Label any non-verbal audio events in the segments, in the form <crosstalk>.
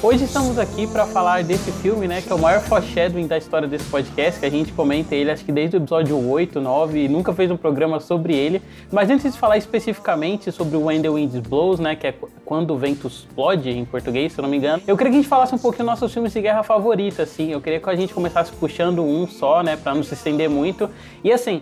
Hoje estamos aqui para falar desse filme, né, que é o maior foreshadowing da história desse podcast, que a gente comenta ele acho que desde o episódio 8, 9 e nunca fez um programa sobre ele. Mas antes de falar especificamente sobre o When the Wind Blows, né, que é quando o vento explode em português, se eu não me engano, eu queria que a gente falasse um pouquinho dos nossos filmes de guerra favoritos, assim. Eu queria que a gente começasse puxando um só, né, para não se estender muito. E assim,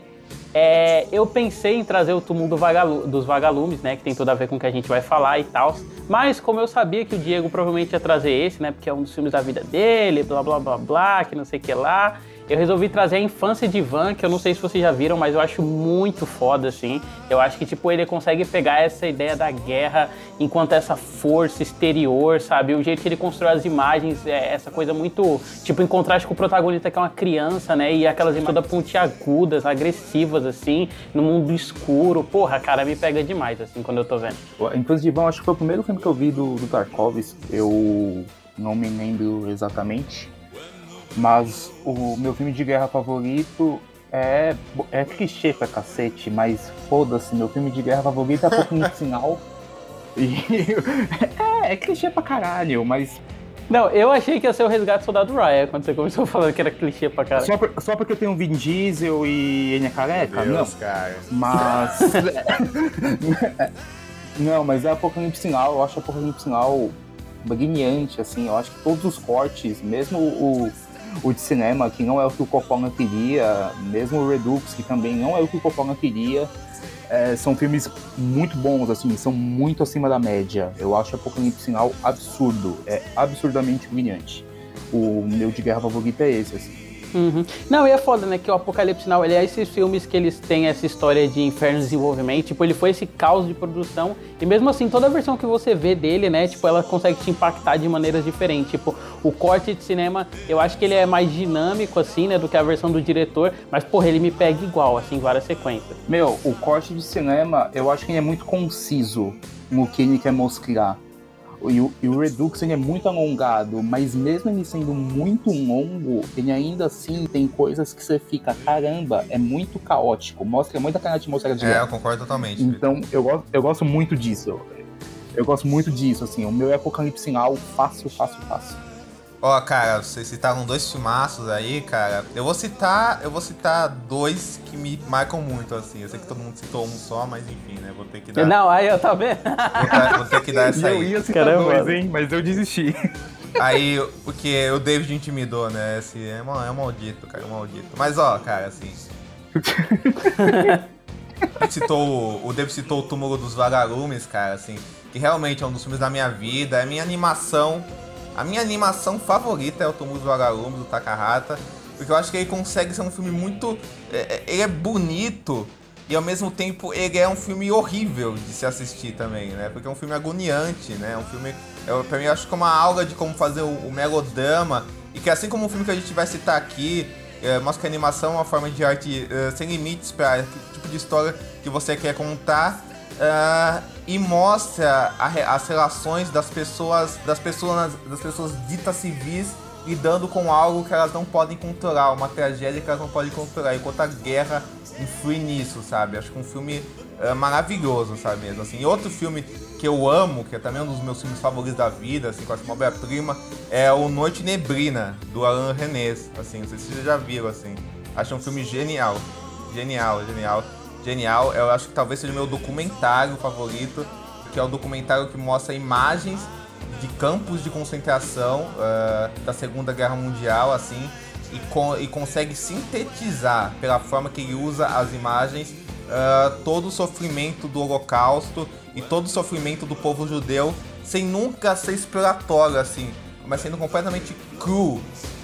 é, eu pensei em trazer o túmulo do vagalu dos vagalumes, né? Que tem tudo a ver com o que a gente vai falar e tal. Mas como eu sabia que o Diego provavelmente ia trazer esse, né? Porque é um dos filmes da vida dele, blá blá blá blá, que não sei o que lá eu resolvi trazer a infância de Van, que eu não sei se vocês já viram, mas eu acho muito foda, assim. Eu acho que, tipo, ele consegue pegar essa ideia da guerra enquanto essa força exterior, sabe? O jeito que ele constrói as imagens, é essa coisa muito, tipo, em contraste com o protagonista que é uma criança, né? E aquelas imagens todas pontiagudas, agressivas, assim, no mundo escuro. Porra, cara, me pega demais, assim, quando eu tô vendo. De Van, acho que foi o primeiro filme que eu vi do, do Tarkovsky. Eu não me lembro exatamente mas o meu filme de guerra favorito é, é clichê pra cacete, mas foda-se, meu filme de guerra favorito é de Sinal. <laughs> E, <laughs> é, é clichê pra caralho, mas não, eu achei que ia ser o Resgate Soldado Ryan quando você começou <laughs> falando que era clichê pra caralho. Só, por, só porque tem um Vin Diesel e Enya Careca? Deus, não. Cara. Mas. não, mas é Apocalipse Sinal. Eu acho Apocalipse Sinal brilhante, assim. Eu acho que todos os cortes, mesmo o, o de cinema, que não é o que o Coppola queria, mesmo o Redux, que também não é o que o Coppola queria, é, são filmes muito bons, assim, são muito acima da média. Eu acho Apocalipse Sinal absurdo, é absurdamente brilhante. O meu de guerra favorito é esse, assim. Uhum. Não, e é foda, né? Que o Apocalipse Now, ele é esses filmes que eles têm essa história de inferno de desenvolvimento. Tipo, ele foi esse caos de produção. E mesmo assim, toda versão que você vê dele, né? Tipo, ela consegue te impactar de maneiras diferentes. Tipo, o corte de cinema, eu acho que ele é mais dinâmico, assim, né? Do que a versão do diretor. Mas, porra, ele me pega igual, assim, várias sequências. Meu, o corte de cinema, eu acho que ele é muito conciso no que ele quer mostrar. E o, e o Redux ele é muito alongado, mas mesmo ele sendo muito longo, ele ainda assim tem coisas que você fica, caramba, é muito caótico, mostra muita cara de atmosfera de É, eu concordo totalmente. Então, eu gosto, eu gosto muito disso. Eu gosto muito disso, assim, o meu é Apocalipse Sinal, fácil, fácil, fácil. Ó, oh, cara, vocês citaram dois filmaços aí, cara. Eu vou citar, eu vou citar dois que me marcam muito, assim. Eu sei que todo mundo citou um só, mas enfim, né? Vou ter que dar. Não, aí eu vendo. Vou, vou ter que dar essa aí. Eu ia citar Caramba. dois, hein? Mas eu desisti. Aí, porque o David intimidou, né? Esse é, um, é um maldito, cara, é um maldito. Mas ó, cara, assim. <laughs> citou, o David citou o túmulo dos vagalumes, cara, assim. Que realmente é um dos filmes da minha vida, é minha animação a minha animação favorita é o Túmulo do do Takahata, porque eu acho que ele consegue ser um filme muito. É, é, ele é bonito e ao mesmo tempo ele é um filme horrível de se assistir também, né? Porque é um filme agoniante, né? É um filme. Eu, pra mim, eu acho que é uma aula de como fazer o, o melodrama e que assim como o filme que a gente vai citar aqui. É, mostra que a animação é uma forma de arte uh, sem limites para tipo de história que você quer contar uh, e mostra a, as relações das pessoas, das pessoas, das pessoas ditas civis lidando com algo que elas não podem controlar, uma tragédia que elas não podem controlar, enquanto a guerra influi nisso, sabe? Acho que um filme uh, maravilhoso, sabe mesmo? Assim, outro filme que eu amo, que é também um dos meus filmes favoritos da vida, assim, quase uma obra-prima, é o Noite Nebrina, do Alan Renés, assim, não sei se vocês já viram, assim. Acho um filme genial, genial, genial genial. Eu acho que talvez seja o meu documentário favorito, que é o documentário que mostra imagens de campos de concentração uh, da Segunda Guerra Mundial, assim, e, con e, consegue sintetizar, pela forma que ele usa as imagens, uh, todo o sofrimento do Holocausto e todo o sofrimento do povo judeu, sem nunca ser exploratório, assim, mas sendo completamente cru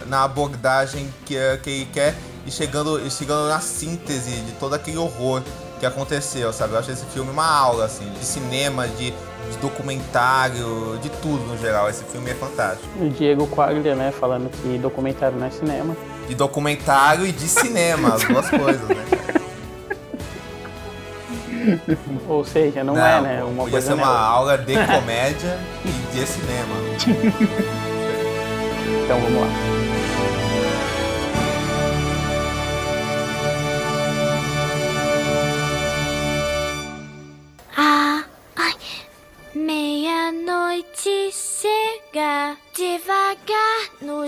na abordagem que, que ele quer e chegando, e chegando na síntese de todo aquele horror que aconteceu, sabe? Eu acho esse filme uma aula, assim, de cinema, de, de documentário, de tudo no geral. Esse filme é fantástico. O Diego Quaglia, né, falando que documentário não é cinema. De documentário e de cinema, as duas coisas, né? Ou seja, não, não é, né? Uma podia ser uma aula de <laughs> comédia e de cinema. então vamos lá.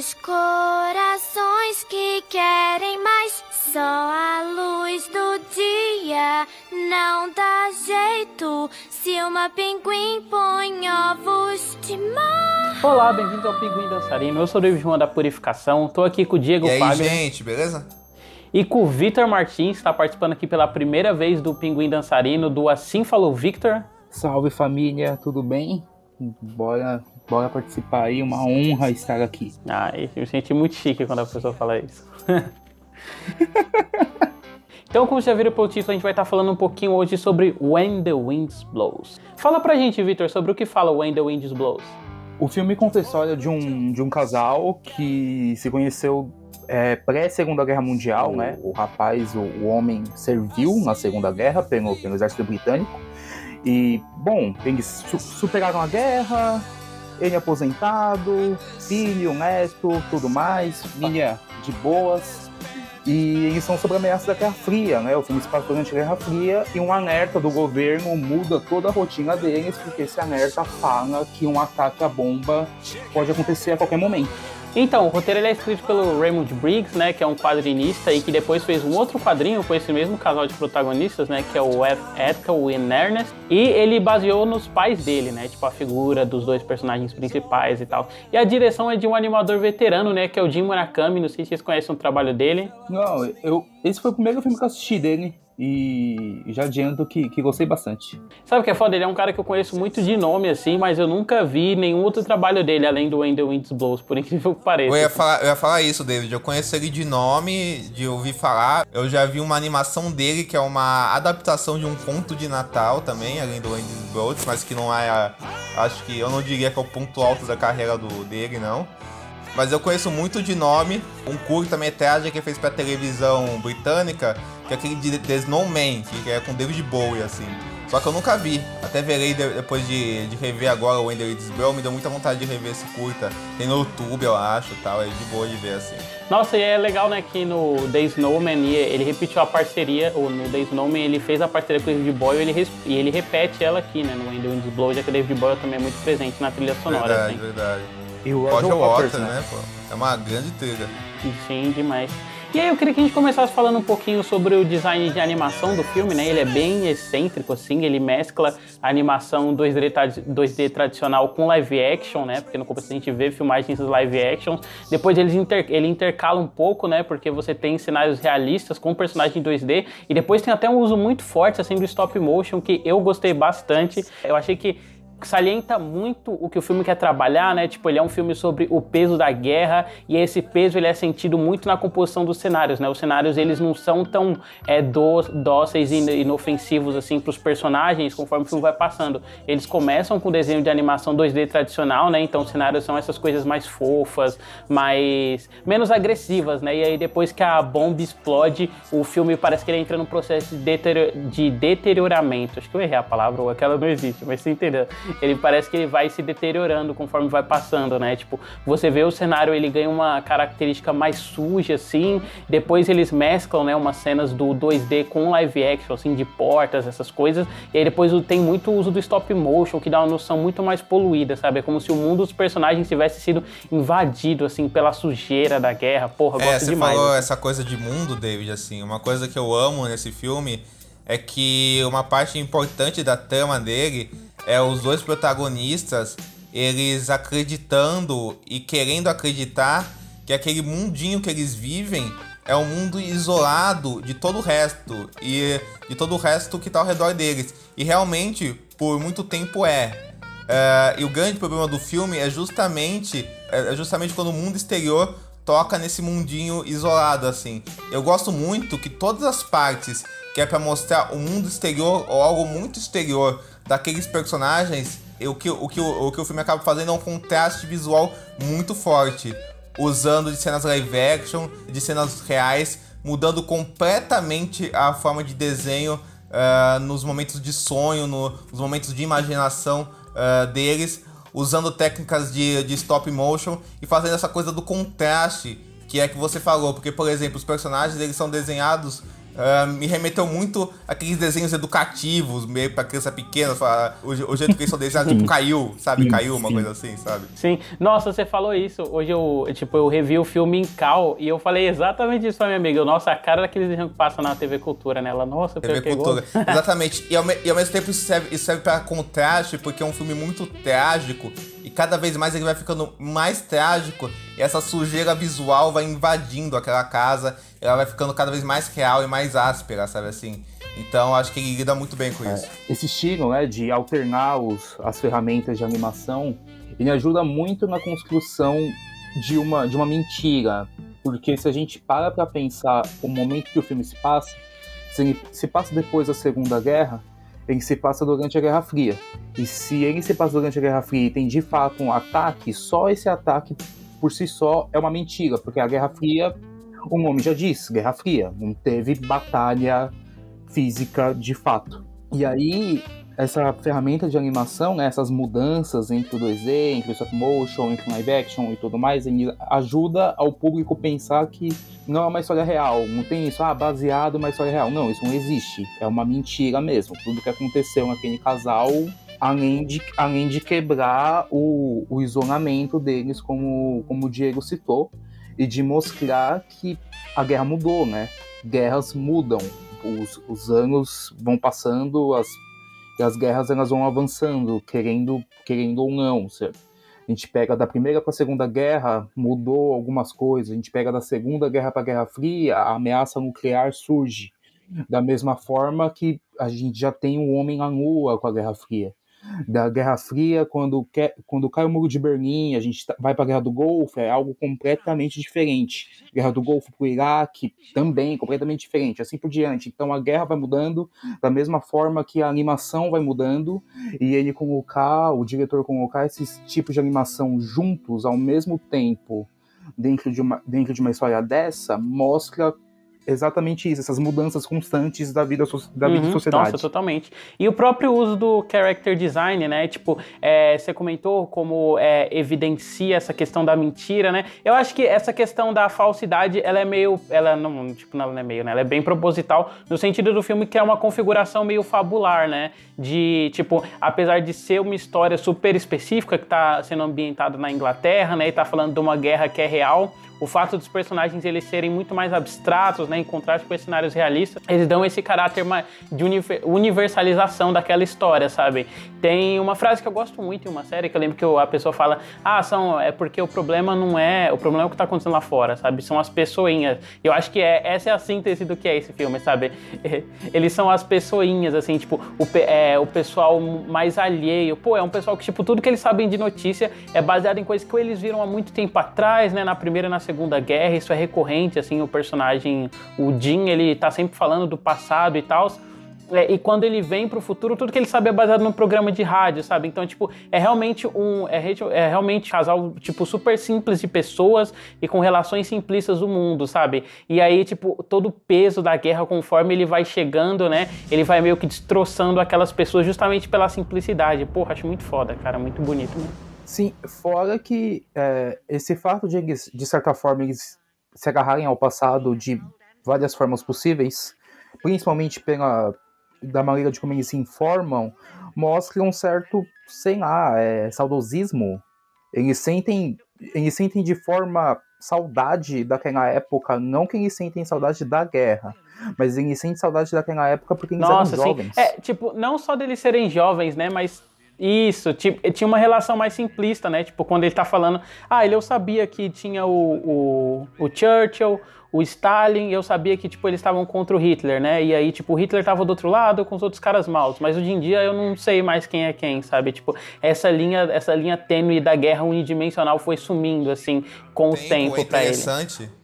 Os corações que querem mais, só a luz do dia não dá jeito se uma pinguim põe ovos de mar. Olá, bem-vindo ao Pinguim Dançarino. Eu sou o David João da Purificação. Tô aqui com o Diego E aí, Fagner gente, beleza? e com o Vitor Martins, está participando aqui pela primeira vez do Pinguim Dançarino do Assim Falou Victor. Salve família, tudo bem? Bora, bora participar aí, uma honra estar aqui. Ai, eu me senti muito chique quando a pessoa fala isso. <laughs> então, como já viram pelo título, a gente vai estar falando um pouquinho hoje sobre When the Wind Blows. Fala pra gente, Vitor, sobre o que fala When the Wind Blows. O filme conta a história de um, de um casal que se conheceu é, pré-Segunda Guerra Mundial, né? O rapaz, o, o homem, serviu na Segunda Guerra pelo, pelo Exército Britânico. E, bom, eles su- superaram a guerra, ele aposentado, filho, neto, tudo mais, família de boas. E eles são sobre a ameaça da Guerra Fria, né? O filme se passa durante a Guerra Fria e um alerta do governo muda toda a rotina deles, porque esse alerta fala que um ataque à bomba pode acontecer a qualquer momento. Então, o roteiro ele é escrito pelo Raymond Briggs, né, que é um quadrinista e que depois fez um outro quadrinho com esse mesmo casal de protagonistas, né, que é o. Ethel e Ernest, e ele baseou nos pais dele, né, tipo a figura dos dois personagens principais e tal. E a direção é de um animador veterano, né, que é o Jim Murakami, não sei se vocês conhecem o trabalho dele. Não, eu, esse foi o primeiro filme que eu assisti dele e já adianto que, que gostei bastante. Sabe o que é foda? Ele é um cara que eu conheço muito de nome, assim, mas eu nunca vi nenhum outro trabalho dele, além do When the Wind Blows, por incrível que pareça. Eu ia, falar, eu ia falar isso, David. Eu conheço ele de nome, de ouvir falar. Eu já vi uma animação dele que é uma adaptação de um conto de Natal também, além do Andy Broads, mas que não é. a- Acho que eu não diria que é o ponto alto da carreira do, dele, não. Mas eu conheço muito de nome. Um curta-metragem que ele fez pra televisão britânica, que é aquele de The Snowman, que é com David Bowie, assim. Só que eu nunca vi. Até verei de- depois de, de rever agora o Wender Bell, me deu muita vontade de rever esse curta. Tem no YouTube, eu acho, tal. É de boa de ver, assim. Nossa, e é legal, né, que no The Snowman ele repetiu a parceria, ou no The Snowman ele fez a parceria com o David Boyle e ele, e ele repete ela aqui, né, no Wind Blows, já que o David Boyle também é muito presente na trilha sonora, verdade, assim. verdade. E o Roger Roger Waters, Waters, né, pô? É uma grande trilha. Sim, demais. E aí eu queria que a gente começasse falando um pouquinho sobre o design de animação do filme, né? Ele é bem excêntrico, assim, ele mescla a animação 2D, tradi- 2D tradicional com live action, né? Porque no começo a gente vê filmagens live action. Depois eles inter- ele intercala um pouco, né? Porque você tem cenários realistas com personagem em 2D. E depois tem até um uso muito forte, assim, do stop motion, que eu gostei bastante. Eu achei que salienta muito o que o filme quer trabalhar, né? Tipo, ele é um filme sobre o peso da guerra e esse peso ele é sentido muito na composição dos cenários, né? Os cenários eles não são tão é, dó- dóceis e in- inofensivos assim para os personagens conforme o filme vai passando. Eles começam com desenho de animação 2D tradicional, né? Então os cenários são essas coisas mais fofas, mais menos agressivas, né? E aí depois que a bomba explode, o filme parece que ele entra num processo de, de deterioramento. Acho que eu errei a palavra, ou aquela não existe, mas você entendeu? <laughs> Ele parece que ele vai se deteriorando conforme vai passando, né? Tipo, você vê o cenário, ele ganha uma característica mais suja, assim. Depois eles mesclam, né, umas cenas do 2D com live action, assim, de portas, essas coisas. E aí depois tem muito uso do stop motion, que dá uma noção muito mais poluída, sabe? É como se o mundo dos personagens tivesse sido invadido, assim, pela sujeira da guerra. Porra, É, gosto você demais. falou assim. essa coisa de mundo, David, assim, uma coisa que eu amo nesse filme é que uma parte importante da trama dele é os dois protagonistas, eles acreditando e querendo acreditar que aquele mundinho que eles vivem é um mundo isolado de todo o resto e de todo o resto que tá ao redor deles. E realmente, por muito tempo é. É, e o grande problema do filme é justamente, é justamente quando o mundo exterior toca nesse mundinho isolado, assim. Eu gosto muito que todas as partes que é pra mostrar o mundo exterior ou algo muito exterior daqueles personagens, o que o, que o, que o filme acaba fazendo é um contraste visual muito forte. Usando de cenas live action, de cenas reais, mudando completamente a forma de desenho uh, nos momentos de sonho, no, nos momentos de imaginação uh, deles, usando técnicas de, de stop motion e fazendo essa coisa do contraste que é que você falou, porque por exemplo os personagens eles são desenhados Uh, me remeteu muito aqueles desenhos educativos, meio pra criança pequena, o, o jeito que eles são desenhados, tipo, caiu, sabe? Caiu, uma coisa assim, sabe? Sim. Nossa, você falou isso. Hoje eu, tipo, eu revi o filme em Cal e eu falei exatamente isso pra minha amiga. Nossa, a cara daqueles desenhos que passa na TV Cultura, né? Ela, nossa, TV Cultura. <laughs> Exatamente. E ao, e ao, mesmo tempo isso serve, isso serve pra contraste, porque é um filme muito trágico e cada vez mais ele vai ficando mais trágico e essa sujeira visual vai invadindo aquela casa ela vai ficando cada vez mais real e mais áspera, sabe assim? Então acho que ele lida muito bem com é, isso. Esse estilo, né, de alternar os, as ferramentas de animação, ele ajuda muito na construção de uma, de uma mentira. Porque se a gente para para pensar o momento que o filme se passa, se ele se passa depois da Segunda Guerra, ele se passa durante a Guerra Fria. E se ele se passa durante a Guerra Fria e tem de fato um ataque, só esse ataque por si só é uma mentira, porque a Guerra Fria o nome já diz, Guerra Fria, não teve batalha física de fato. E aí, essa ferramenta de animação, né, essas mudanças entre o 2D, entre o stop motion, entre o live action e tudo mais, ajuda ao público pensar que não é uma história real, não tem isso, ah, baseado numa história real. Não, isso não existe, é uma mentira mesmo. Tudo que aconteceu naquele casal, além de, além de quebrar o, o isolamento deles, como, como o Diego citou, e de mostrar que a guerra mudou, né? Guerras mudam, os, os anos vão passando, as, e as guerras elas vão avançando, querendo, querendo ou não. A gente pega da primeira para a segunda guerra, mudou algumas coisas. A gente pega da segunda guerra para a Guerra Fria, a ameaça nuclear surge. Da mesma forma que a gente já tem o homem na lua com a Guerra Fria da Guerra Fria, quando, quando cai o muro de Berlim, a gente tá, vai para a Guerra do Golfo, é algo completamente diferente. Guerra do Golfo para o Iraque, também completamente diferente, assim por diante. Então a guerra vai mudando da mesma forma que a animação vai mudando, e ele colocar, o diretor colocar esses tipos de animação juntos ao mesmo tempo dentro de uma, dentro de uma história dessa, mostra exatamente isso, essas mudanças constantes da vida da vida uhum, sociedade. Nossa, totalmente. E o próprio uso do character design, né? Tipo, é, você comentou como é, evidencia essa questão da mentira, né? Eu acho que essa questão da falsidade, ela é meio, ela não, tipo, não é meio, né? Ela é bem proposital no sentido do filme que é uma configuração meio fabular, né? De, tipo, apesar de ser uma história super específica que tá sendo ambientada na Inglaterra, né? E tá falando de uma guerra que é real, o fato dos personagens eles serem muito mais abstratos, né, em contraste com os cenários realistas, eles dão esse caráter de universalização daquela história, sabe? Tem uma frase que eu gosto muito em uma série que eu lembro que a pessoa fala: "Ah, são é porque o problema não é, o problema é o que está acontecendo lá fora, sabe? São as pessoinhas". Eu acho que é essa é a síntese do que é esse filme, sabe? <laughs> Eles são as pessoinhas assim, tipo, o, é, o pessoal mais alheio. Pô, é um pessoal que tipo tudo que eles sabem de notícia é baseado em coisas que eles viram há muito tempo atrás, né, na primeira e na Segunda Guerra, isso é recorrente, assim, o personagem, o Jim, ele tá sempre falando do passado e tal. É, e quando ele vem pro futuro, tudo que ele sabe é baseado num programa de rádio, sabe? Então, tipo, é realmente um. É, é realmente um casal, tipo, super simples de pessoas e com relações simplistas do mundo, sabe? E aí, tipo, todo o peso da guerra, conforme ele vai chegando, né? Ele vai meio que destroçando aquelas pessoas justamente pela simplicidade. Porra, acho muito foda, cara. Muito bonito, né? Sim, fora que é, esse fato de eles, de certa forma, eles se agarrarem ao passado de várias formas possíveis, principalmente pela da maneira de como eles se informam, mostra um certo, sei lá, é, saudosismo. Eles sentem, eles sentem de forma saudade daquela época, não que eles sentem saudade da guerra, mas eles sentem saudade daquela época porque eles Nossa, eram jovens. Sim. É, tipo, não só deles serem jovens, né, mas isso, tipo, tinha uma relação mais simplista, né? Tipo, quando ele tá falando, ah, ele eu sabia que tinha o, o, o Churchill, o Stalin, eu sabia que, tipo, eles estavam contra o Hitler, né? E aí, tipo, o Hitler tava do outro lado com os outros caras maus. Mas hoje em dia eu não sei mais quem é quem, sabe? Tipo, essa linha, essa linha tênue da guerra unidimensional foi sumindo, assim, com o tempo é pra ele.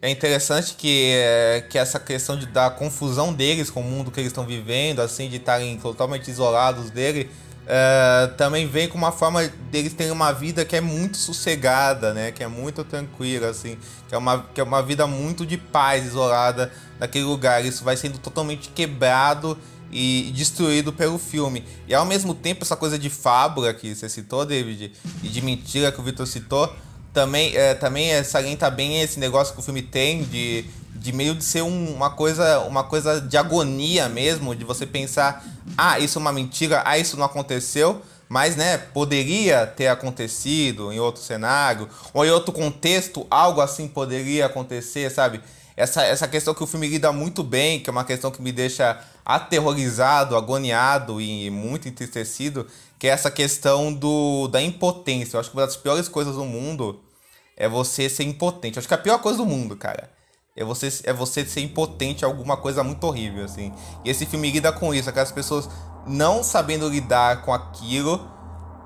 É interessante que, é, que essa questão de, da confusão deles com o mundo que eles estão vivendo, assim, de estarem totalmente isolados dele Uh, também vem com uma forma deles terem uma vida que é muito sossegada, né? Que é muito tranquila, assim. Que é uma, que é uma vida muito de paz, isolada naquele lugar. Isso vai sendo totalmente quebrado e destruído pelo filme. E ao mesmo tempo, essa coisa de fábula que você citou, David, e de mentira que o Victor citou, também, é, também é, salienta bem esse negócio que o filme tem de de meio de ser um, uma coisa uma coisa de agonia mesmo, de você pensar, ah, isso é uma mentira, ah, isso não aconteceu, mas né, poderia ter acontecido em outro cenário, ou em outro contexto, algo assim poderia acontecer, sabe? Essa, essa questão que o filme lida muito bem, que é uma questão que me deixa aterrorizado, agoniado e muito entristecido, que é essa questão do, da impotência. Eu acho que uma das piores coisas do mundo é você ser impotente. Eu acho que a pior coisa do mundo, cara, é você, é você ser impotente a alguma coisa muito horrível, assim. E esse filme lida com isso, aquelas pessoas não sabendo lidar com aquilo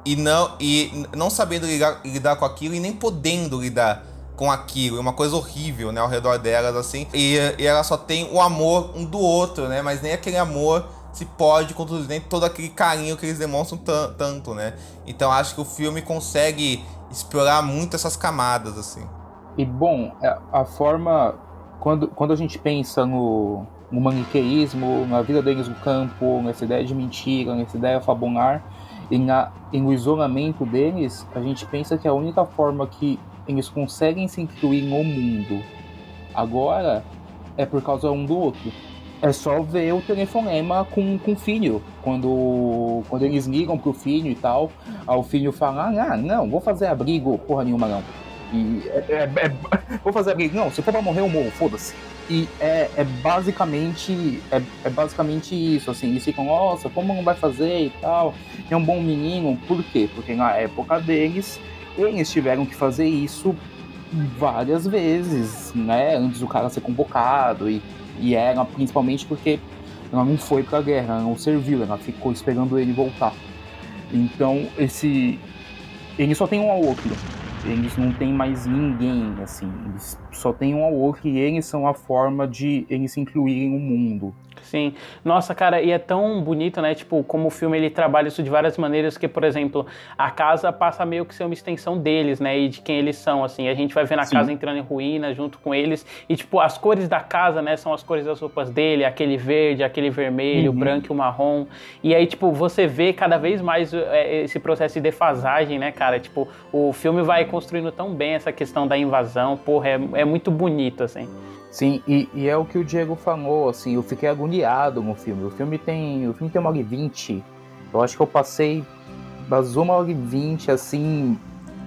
e não, e não sabendo lidar, lidar com aquilo e nem podendo lidar com aquilo, uma coisa horrível, né, ao redor delas, assim. E, e ela só tem o amor um do outro, né, mas nem aquele amor se pode conduzir, nem todo aquele carinho que eles demonstram tanto, né. Então acho que o filme consegue explorar muito essas camadas, assim. E bom, é, a forma quando, quando a gente pensa no, no maniqueísmo, na vida deles no campo, nessa ideia de mentira, nessa ideia fabular, e, na, e no isolamento deles, a gente pensa que a única forma que eles conseguem se incluir no mundo agora é por causa um do outro. É só ver o telefonema com, com o filho. Quando, quando eles ligam pro filho e tal, aí o filho fala, ah, não, vou fazer abrigo, porra nenhuma não. E é, é, é, <laughs> vou fazer não, se for pra morrer eu morro, foda-se. E é, é basicamente é, é, basicamente isso, assim, eles ficam, nossa, como não vai fazer e tal, é um bom menino, por quê? Porque na época deles eles tiveram que fazer isso várias vezes, né? Antes do cara ser convocado. E, e era principalmente porque ela não foi pra guerra, ela não serviu, ela ficou esperando ele voltar. Então, esse. Ele só tem um ao outro. Eles não tem mais ninguém, assim. Eles só tem um ao outro e eles são a forma de eles se incluírem no mundo. Sim. Nossa, cara, e é tão bonito, né? Tipo, como o filme ele trabalha isso de várias maneiras, que, por exemplo, a casa passa meio que ser uma extensão deles, né? E de quem eles são, assim. A gente vai ver na Sim. casa entrando em ruína junto com eles. E, tipo, as cores da casa, né? São as cores das roupas dele, aquele verde, aquele vermelho, uhum. o branco e o marrom. E aí, tipo, você vê cada vez mais é, esse processo de defasagem, né, cara? Tipo, o filme vai construindo tão bem essa questão da invasão. Porra, é, é muito bonito, assim. Sim, e, e, é o que o Diego falou, assim, eu fiquei agoniado no filme. O filme tem. O filme tem uma hora e vinte. Eu acho que eu passei das uma hora e vinte, assim,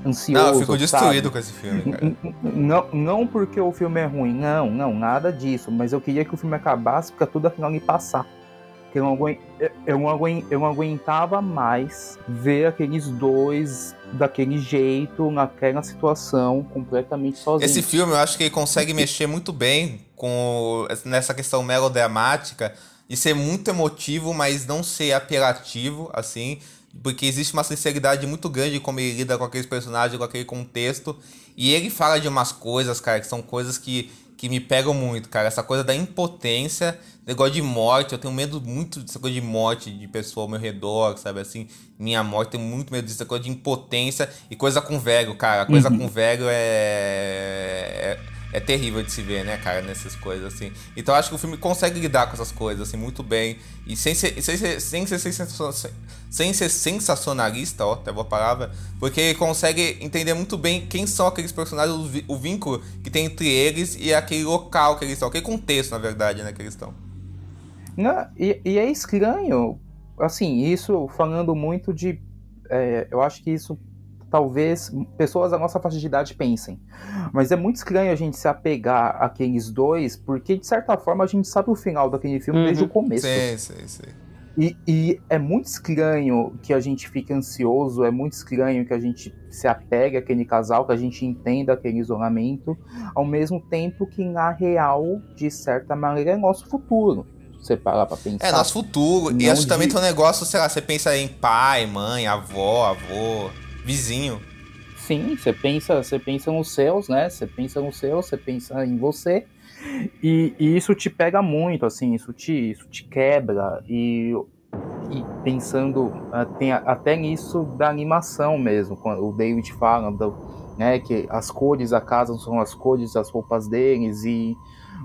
ansioso. Não, eu fico destruído sabe? com esse filme, cara. Não, não porque o filme é ruim, não, não, nada disso. Mas eu queria que o filme acabasse porque tudo afinal me passar que eu não, eu, não eu não aguentava mais ver aqueles dois daquele jeito, naquela situação, completamente sozinhos. Esse filme eu acho que ele consegue mexer muito bem com nessa questão melodramática e ser muito emotivo, mas não ser apelativo, assim, porque existe uma sinceridade muito grande como ele lida com aqueles personagens, com aquele contexto, e ele fala de umas coisas, cara, que são coisas que que me pegam muito, cara. Essa coisa da impotência, negócio de morte. Eu tenho medo muito dessa coisa de morte de pessoa ao meu redor, sabe? Assim, minha morte, tenho muito medo dessa coisa de impotência e coisa com velho, cara. Coisa uhum. com velho é... é é terrível de se ver, né, cara, nessas coisas, assim. Então acho que o filme consegue lidar com essas coisas, assim, muito bem. E sem ser, sem ser, sem ser, sem ser sensacionalista, ó, até boa palavra, porque ele consegue entender muito bem quem são aqueles personagens, o vínculo que tem entre eles e aquele local que eles estão, aquele contexto, na verdade, né, que eles estão. Não, e, e é estranho, assim, isso falando muito de. É, eu acho que isso talvez pessoas da nossa faixa de idade pensem. Mas é muito estranho a gente se apegar àqueles dois, porque de certa forma a gente sabe o final daquele filme uhum. desde o começo. Sim, sim, sim. E, e, é muito estranho que a gente fique ansioso, é muito estranho que a gente se apegue àquele casal, que a gente entenda aquele isolamento, ao mesmo tempo que na real, de certa maneira, é nosso futuro. Você parar pra pensar. É nosso futuro. e acho que também tem um negócio, sei lá, você pensa em pai, mãe, avó, avô vizinho. Sim, você pensa, você pensa nos seus, né? Você pensa no seu, você pensa em você. E, e, isso te pega muito, assim, isso te, isso te quebra. E, e pensando ah, tem, até nisso da animação mesmo, quando o David fala do, né, que as cores da casa são as cores das roupas deles e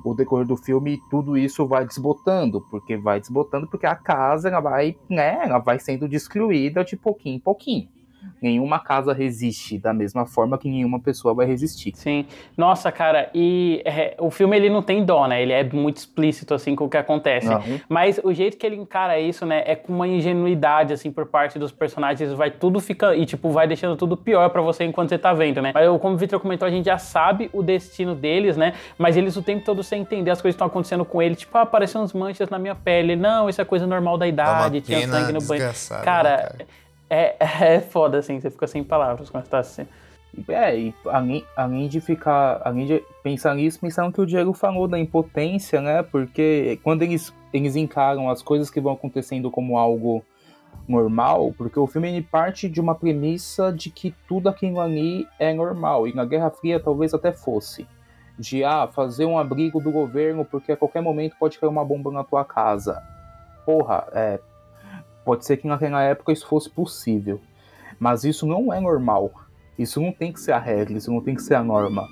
o decorrer do filme tudo isso vai desbotando, porque vai desbotando porque a casa ela vai, né, ela vai sendo destruída de pouquinho em pouquinho. Nenhuma casa resiste da mesma forma que nenhuma pessoa vai resistir. Sim. Nossa, cara, e é, o filme ele não tem dó, né? Ele é muito explícito, assim, com o que acontece. Uhum. Mas o jeito que ele encara isso, né, é com uma ingenuidade, assim, por parte dos personagens. Vai tudo fica. E, tipo, vai deixando tudo pior para você enquanto você tá vendo, né? Mas, como o Victor comentou, a gente já sabe o destino deles, né? Mas eles o tempo todo sem entender as coisas que estão acontecendo com ele. Tipo, ah, apareceu uns manchas na minha pele. Não, isso é coisa normal da idade. Tinha sangue no banho. Cara, né, cara, é, é foda, assim, você fica sem palavras quando tá assim. É, e além, além de ficar. Além de pensar nisso, pensando que o Diego falou da impotência, né? Porque quando eles, eles encaram as coisas que vão acontecendo como algo normal, porque o filme parte de uma premissa de que tudo aquilo ali é normal, e na Guerra Fria talvez até fosse. De ah, fazer um abrigo do governo porque a qualquer momento pode cair uma bomba na tua casa. Porra, é, Pode ser que naquela época isso fosse possível. Mas isso não é normal. Isso não tem que ser a regra, isso não tem que ser a norma.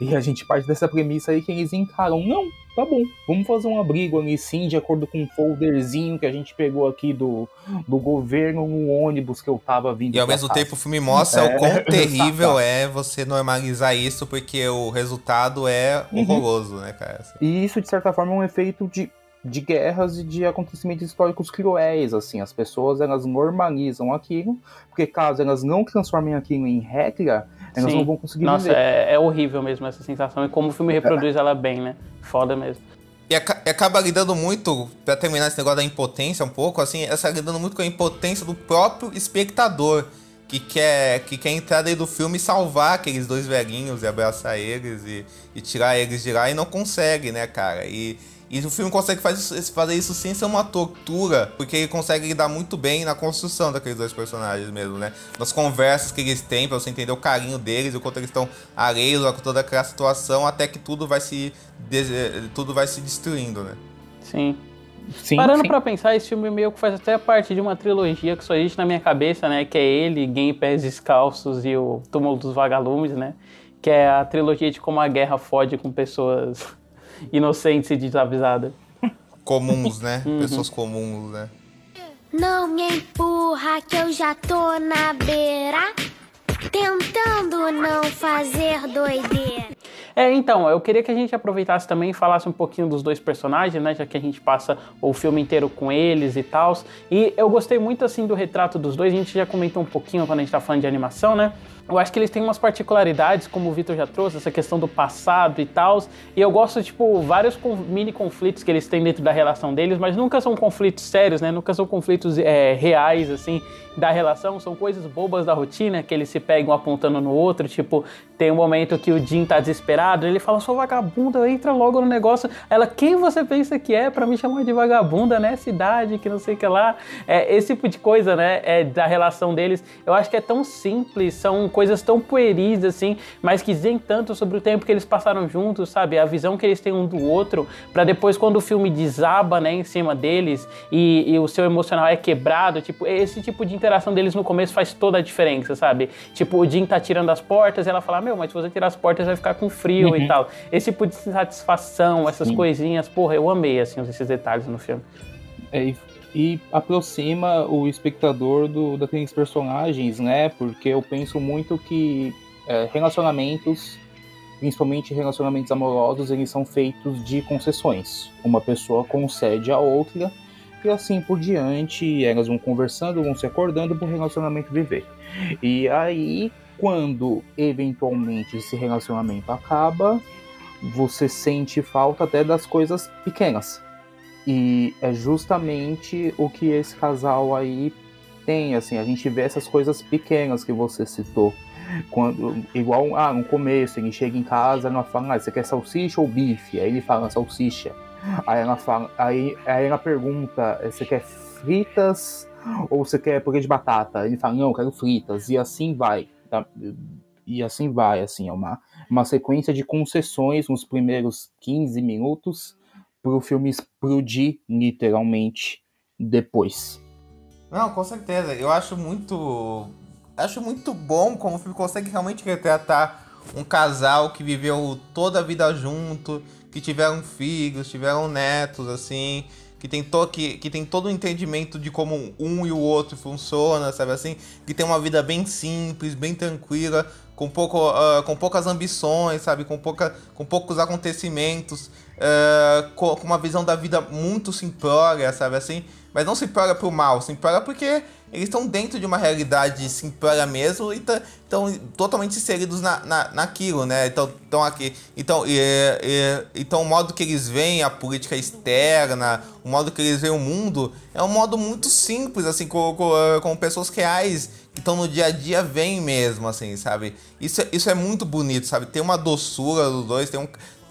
E a gente parte dessa premissa aí que eles encaram. Não, tá bom, vamos fazer um abrigo ali sim, de acordo com um folderzinho que a gente pegou aqui do, do governo no ônibus que eu tava vindo. E ao mesmo casa. tempo o filme mostra é, o quão <laughs> terrível é você normalizar isso, porque o resultado é uhum. horroroso, uhum. né, cara? Assim. E isso, de certa forma, é um efeito de de guerras e de acontecimentos históricos cruéis, assim, as pessoas elas normalizam aquilo, porque caso elas não transformem aquilo em regra, elas Sim. não vão conseguir Nossa, viver. É, é horrível mesmo essa sensação, e como o filme reproduz é. ela bem, né? Foda mesmo. E acaba lidando muito, para terminar esse negócio da impotência um pouco, assim, essa lidando muito com a impotência do próprio espectador, que quer, que quer entrar dentro do filme e salvar aqueles dois velhinhos e abraçar eles e, e tirar eles de lá e não consegue, né, cara? E, e o filme consegue fazer isso sem ser uma tortura, porque ele consegue lidar muito bem na construção daqueles dois personagens mesmo, né? Nas conversas que eles têm, pra você entender o carinho deles, o quanto eles estão alheios a toda aquela situação, até que tudo vai se, tudo vai se destruindo, né? Sim. Sim, Parando sim. pra pensar, esse filme meio que faz até parte de uma trilogia que só existe na minha cabeça, né? Que é ele, Game Pés Descalços e o Túmulo dos Vagalumes, né? Que é a trilogia de como a guerra fode com pessoas inocentes e desavisadas. Comuns, né? Uhum. Pessoas comuns, né? Não me empurra que eu já tô na beira, tentando não fazer doideira. É, então, eu queria que a gente aproveitasse também e falasse um pouquinho dos dois personagens, né? Já que a gente passa o filme inteiro com eles e tal. E eu gostei muito, assim, do retrato dos dois. A gente já comentou um pouquinho quando a gente tá falando de animação, né? Eu acho que eles têm umas particularidades, como o Vitor já trouxe, essa questão do passado e tal. E eu gosto, tipo, vários mini conflitos que eles têm dentro da relação deles, mas nunca são conflitos sérios, né? Nunca são conflitos é, reais, assim, da relação. São coisas bobas da rotina que eles se pegam apontando no outro. Tipo, tem um momento que o Jim tá desesperado, ele fala, sou vagabunda, entra logo no negócio. Ela, quem você pensa que é para me chamar de vagabunda nessa idade, que não sei o que lá. É, esse tipo de coisa, né? É, da relação deles. Eu acho que é tão simples, são coisas tão pueris assim, mas que dizem tanto sobre o tempo que eles passaram juntos, sabe? A visão que eles têm um do outro, para depois quando o filme desaba, né, em cima deles e, e, o seu emocional é quebrado, tipo, esse tipo de interação deles no começo faz toda a diferença, sabe? Tipo, o Jim tá tirando as portas e ela fala, meu, mas se você tirar as portas vai ficar com frio uhum. e tal. Esse tipo de satisfação, essas Sim. coisinhas, porra, eu amei, assim, esses detalhes no filme. É, e aproxima o espectador do, daqueles personagens, né? Porque eu penso muito que é, relacionamentos, principalmente relacionamentos amorosos, eles são feitos de concessões. Uma pessoa concede a outra e assim por diante, elas vão conversando, vão se acordando para o relacionamento viver. E aí, quando eventualmente esse relacionamento acaba, você sente falta até das coisas pequenas e é justamente o que esse casal aí tem, assim, a gente vê essas coisas pequenas que você citou. Quando, igual, ah, no começo, ele chega em casa, ela fala, ah, você quer salsicha ou bife? Aí ele fala salsicha. Aí ela fala, aí, aí ela pergunta, você quer fritas ou você quer purê de batata? Ele fala, não, eu quero fritas. E assim vai. Tá? E assim vai, assim, é uma, uma sequência de concessões nos primeiros 15 minutos pro filme explodir literalmente depois. Não, com certeza. Eu acho muito. Acho muito bom como o filme consegue realmente retratar um casal que viveu toda a vida junto, que tiveram filhos, tiveram netos, assim, que tem, to, que, que tem todo o entendimento de como um e o outro funciona, sabe assim? Que tem uma vida bem simples, bem tranquila, com, pouco, uh, com poucas ambições, sabe? Com, pouca, com poucos acontecimentos, uh, com, uma visão da vida muito simplória, sabe assim? Mas não simplória pro mal, simplória porque eles estão dentro de uma realidade simplória mesmo e estão totalmente inseridos na, na, naquilo, né? Então, então aqui. Então, e, e, então, o modo que eles veem a política externa, o modo que eles veem o mundo, é um modo muito simples, assim, com, com, com pessoas reais que estão no dia a dia veem mesmo, assim, sabe? Isso, é, isso é muito bonito, sabe? Tem uma doçura dos dois, tem um,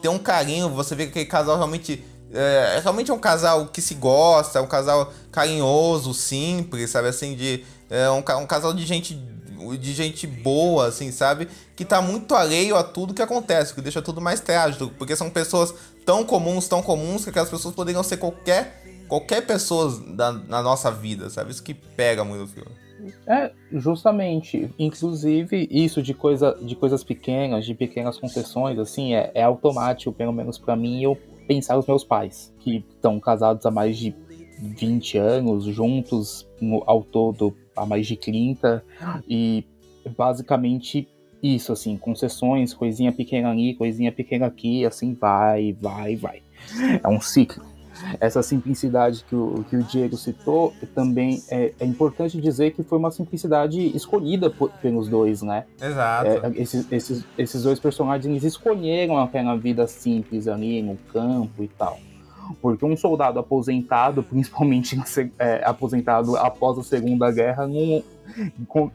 tem um carinho, você vê que aquele casal realmente é, realmente é um casal que se gosta, é um casal carinhoso, simples, sabe? Assim, de. É um, um casal de gente. De gente boa, assim, sabe? Que tá muito alheio a tudo que acontece, que deixa tudo mais trágico. Porque são pessoas tão comuns, tão comuns, que aquelas pessoas poderiam ser qualquer. Qualquer pessoa da, na nossa vida, sabe? Isso que pega muito o filme. É, justamente. Inclusive, isso de, coisa, de coisas pequenas, de pequenas concessões, assim, é, é automático, pelo menos para mim. Eu pensar nos meus pais, que estão casados há mais de 20 anos, juntos no, ao todo há mais de 30, e basicamente isso, assim, concessões, coisinha pequena ali, coisinha pequena aqui, assim vai, vai, vai. É um ciclo essa simplicidade que o, que o Diego citou, também é, é importante dizer que foi uma simplicidade escolhida por, pelos dois, né? Exato. É, esses, esses, esses dois personagens escolheram aquela vida simples ali no campo e tal. Porque um soldado aposentado, <laughs> principalmente é, aposentado após a Segunda Guerra, não,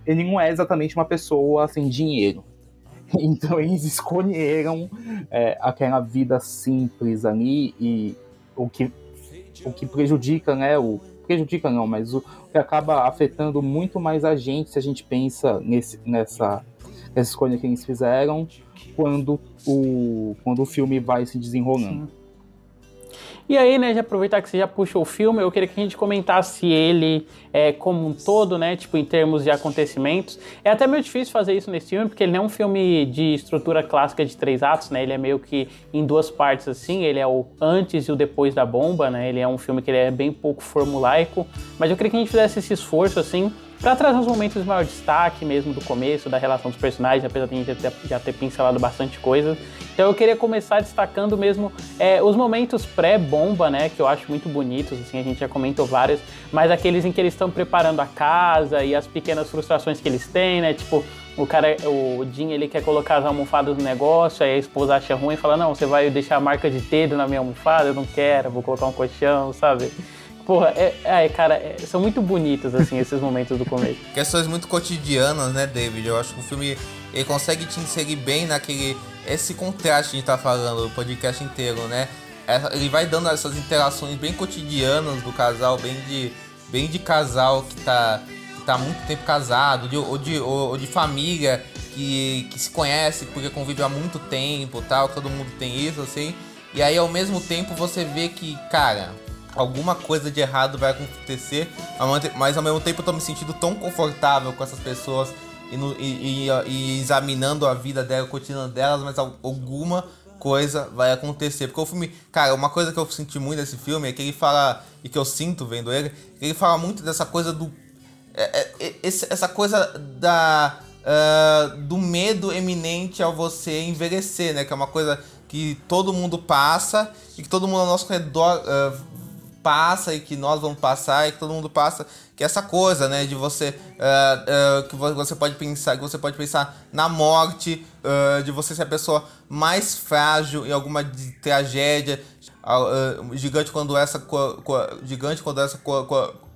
ele não é exatamente uma pessoa sem dinheiro. <laughs> Então eles escolheram é, aquela vida simples ali e o que, o que prejudica, né? O, prejudica não, mas o que acaba afetando muito mais a gente se a gente pensa nesse, nessa, nessa escolha que eles fizeram quando o, quando o filme vai se desenrolando. Sim. E aí, né, já aproveitar que você já puxou o filme, eu queria que a gente comentasse ele é, como um todo, né, tipo, em termos de acontecimentos. É até meio difícil fazer isso nesse filme, porque ele não é um filme de estrutura clássica de três atos, né, ele é meio que em duas partes, assim, ele é o antes e o depois da bomba, né, ele é um filme que é bem pouco formulaico, mas eu queria que a gente fizesse esse esforço, assim, para trazer os momentos de maior destaque mesmo do começo, da relação dos personagens, apesar de a gente já ter pincelado bastante coisa. Então eu queria começar destacando mesmo é, os momentos pré-bomba, né, que eu acho muito bonitos, assim, a gente já comentou vários, mas aqueles em que eles estão preparando a casa e as pequenas frustrações que eles têm, né, tipo, o cara, o Jim, ele quer colocar as almofadas no negócio, aí a esposa acha ruim e fala, não, você vai deixar a marca de dedo na minha almofada? Eu não quero, vou colocar um colchão, sabe? Porra, é, é cara, é, são muito bonitos, assim, esses momentos do começo. <laughs> Questões muito cotidianas, né, David? Eu acho que o filme, ele consegue te inserir bem naquele... Esse contraste que a gente tá falando, o podcast inteiro, né? Ele vai dando essas interações bem cotidianas do casal, bem de, bem de casal que tá, que tá muito tempo casado, de, ou, de, ou, ou de família que, que se conhece porque convive há muito tempo tal, todo mundo tem isso, assim. E aí, ao mesmo tempo, você vê que, cara, alguma coisa de errado vai acontecer, mas ao mesmo tempo eu tô me sentindo tão confortável com essas pessoas e, no, e, e, e examinando a vida dela, o cotidiano delas, mas alguma coisa vai acontecer. Porque o filme, cara, uma coisa que eu senti muito nesse filme é que ele fala, e que eu sinto vendo ele, ele fala muito dessa coisa do. É, é essa coisa da. Uh, do medo eminente ao você envelhecer, né? Que é uma coisa que todo mundo passa e que todo mundo ao nosso redor uh, passa e que nós vamos passar e que todo mundo passa, que é essa coisa, né, de você uh, uh, que você pode pensar, que você pode pensar na morte, uh, de você ser a pessoa mais frágil em alguma tragédia, gigante quando essa gigante quando essa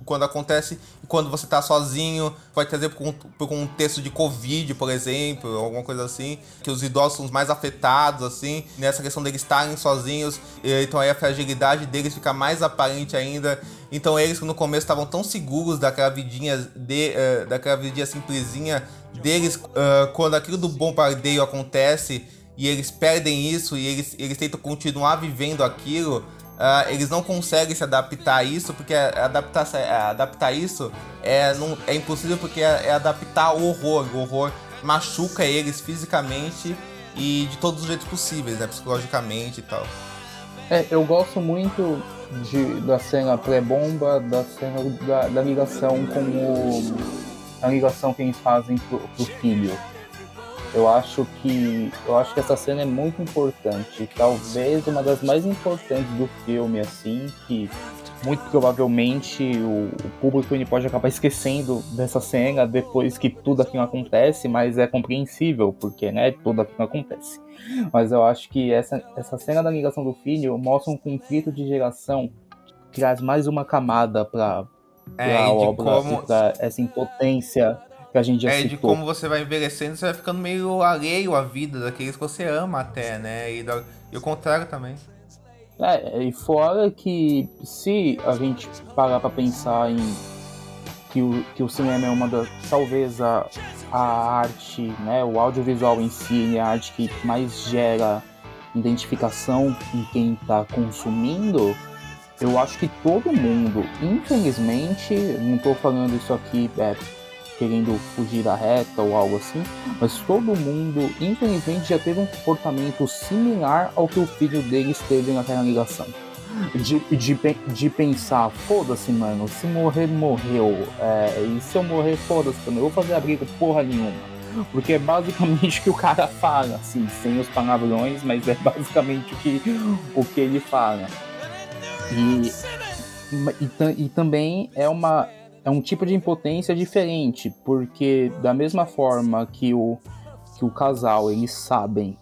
quando acontece quando você tá sozinho, pode trazer por, contexto de Covid, por exemplo, alguma coisa assim, que os idosos são os mais afetados, assim, nessa questão deles estarem sozinhos, então aí a fragilidade deles fica mais aparente ainda. Então eles que no começo estavam tão seguros daquela vidinha, de, uh, daquela vidinha simplesinha deles, uh, quando aquilo do bombardeio acontece e eles perdem isso e eles, eles tentam continuar vivendo aquilo, Uh, eles não conseguem se adaptar a isso, porque adaptar, adaptar isso é, não, é impossível porque é, é adaptar o horror. O horror machuca eles fisicamente e de todos os jeitos possíveis, né? Psicologicamente e tal. É, eu gosto muito de, da cena pré-bomba, da cena da, da, ligação com o. a ligação que eles fazem pro, pro filho. Eu acho que eu acho que essa cena é muito importante, talvez uma das mais importantes do filme, assim, que muito provavelmente o, o público ele pode acabar esquecendo dessa cena depois que tudo aquilo acontece, mas é compreensível, porque né, tudo aquilo acontece. Mas eu acho que essa, essa cena da ligação do filho mostra um conflito de geração que traz mais uma camada para é, a obra, como... essa impotência que a gente já É, citou. de como você vai envelhecendo, você vai ficando meio alheio à vida daqueles que você ama até, né? E, da... e o contrário também. É, e fora que se a gente parar para pensar em que o, que o cinema é uma das. talvez a, a arte, né, o audiovisual em si é a arte que mais gera identificação em quem está consumindo, eu acho que todo mundo, infelizmente, não estou falando isso aqui é, querendo fugir da reta ou algo assim, mas todo mundo, infelizmente, já teve um comportamento similar ao que o filho deles teve naquela ligação. De, de, de pensar, foda-se, mano, se morrer, morreu. É, e se eu morrer, foda-se também, eu vou fazer abrigo porra nenhuma. Porque é basicamente o que o cara fala, assim, sem os palavrões, mas é basicamente o que, o que ele fala. E, e, e também é uma, é um tipo de impotência diferente, porque da mesma forma que o, que o casal, eles sabem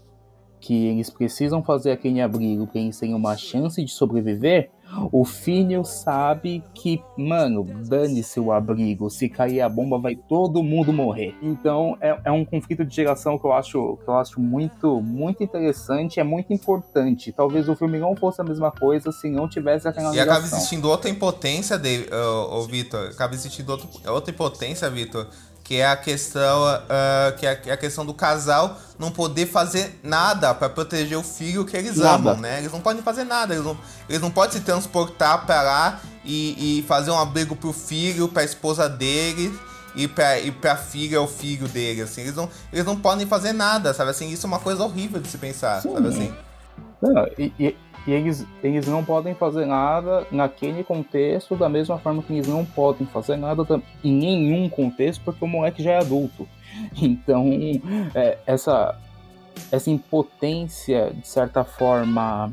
que eles precisam fazer aquele abrigo para eles terem uma chance de sobreviver, o filho sabe que, mano, dane-se o abrigo, se cair a bomba vai todo mundo morrer. Então é, é, um conflito de geração que eu acho, que eu acho muito, muito interessante, é muito importante. Talvez o filme não fosse a mesma coisa se não tivesse aquela E acaba existindo outra impotência, de, uh, uh, Vitor, acaba existindo outro, outra impotência, Vitor, que é a questão uh, que é a questão do casal não poder fazer nada para proteger o filho que eles nada. amam, né? Eles não podem fazer nada, eles não, eles não podem se transportar para lá e, e, fazer um abrigo pro filho, para a esposa dele e para e pra filha ou filho dele, assim. Eles não, eles não podem fazer nada, sabe assim? Isso é uma coisa horrível de se pensar, Sim. sabe assim? Não, e, e, e eles, eles não podem fazer nada naquele contexto da mesma forma que eles não podem fazer nada em nenhum contexto porque o moleque já é adulto. <laughs> Então, é, essa, essa impotência, de certa forma,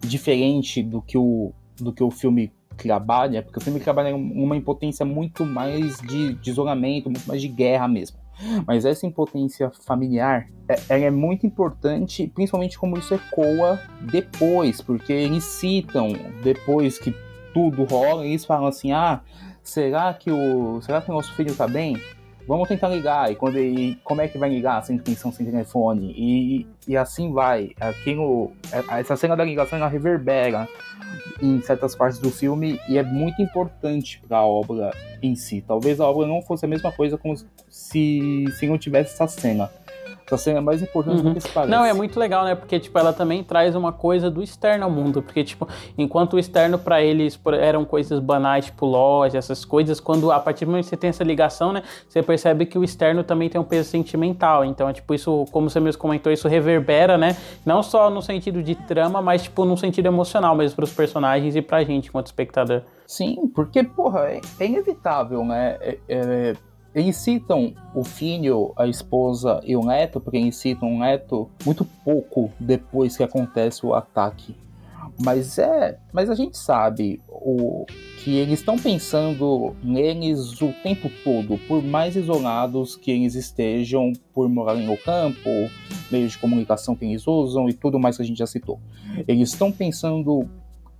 diferente do que o, do que o filme trabalha, porque o filme trabalha uma impotência muito mais de, de isolamento, muito mais de guerra mesmo. Mas essa impotência familiar, é, é muito importante, principalmente como isso ecoa depois, porque eles citam, depois que tudo rola, eles falam assim, ah, será que o, será que o nosso filho tá bem? Vamos tentar ligar. E, quando, e como é que vai ligar sem tensão, sem telefone? E, e assim vai. Aquilo, é, essa cena da ligação ela reverbera em certas partes do filme e é muito importante para a obra em si. Talvez a obra não fosse a mesma coisa como se, se não tivesse essa cena. Essa cena é mais importante uhum. do que se parece. Não, é muito legal, né? Porque, tipo, ela também traz uma coisa do externo ao mundo. Porque, tipo, enquanto o externo para eles eram coisas banais, tipo loja, essas coisas, quando a partir do momento que você tem essa ligação, né? Você percebe que o externo também tem um peso sentimental. Então, é tipo, isso, como você mesmo comentou, isso reverbera, né? Não só no sentido de trama, mas, tipo, no sentido emocional mesmo pros personagens e pra gente, enquanto espectador. Sim, porque, porra, é, é inevitável, né? É, é eles citam o filho, a esposa e o neto, porque eles citam o neto muito pouco depois que acontece o ataque. Mas é, mas a gente sabe o que eles estão pensando neles o tempo todo, por mais isolados que eles estejam, por morarem no campo, meios de comunicação que eles usam e tudo mais que a gente já citou. Eles estão pensando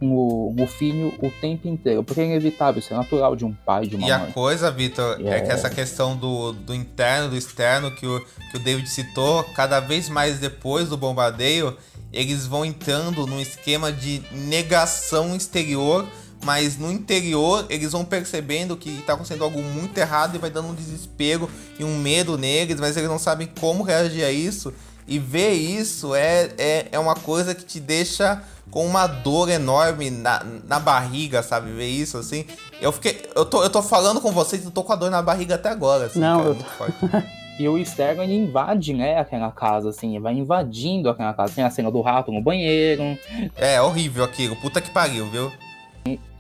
no filho o tempo inteiro, porque é inevitável, isso é natural de um pai, de uma e mãe. E a coisa, Vitor, é... é... que essa questão do, do interno, do externo, que o, que o David citou, cada vez mais depois do bombardeio, eles vão entrando num esquema de negação exterior, mas no interior eles vão percebendo que está acontecendo algo muito errado e vai dando um desespero e um medo neles, mas eles não sabem como reagir a isso. E ver isso é, é, é uma coisa que te deixa com uma dor enorme na, na barriga, sabe? Ver isso, assim. Eu fiquei. Eu tô, eu tô falando com vocês, eu tô com a dor na barriga até agora, assim. Não, cara, eu... <laughs> E o Sterling ele invade, né, aquela casa, assim, vai invadindo aquela casa. Tem a cena do rato no banheiro. É, horrível aquilo, puta que pariu, viu?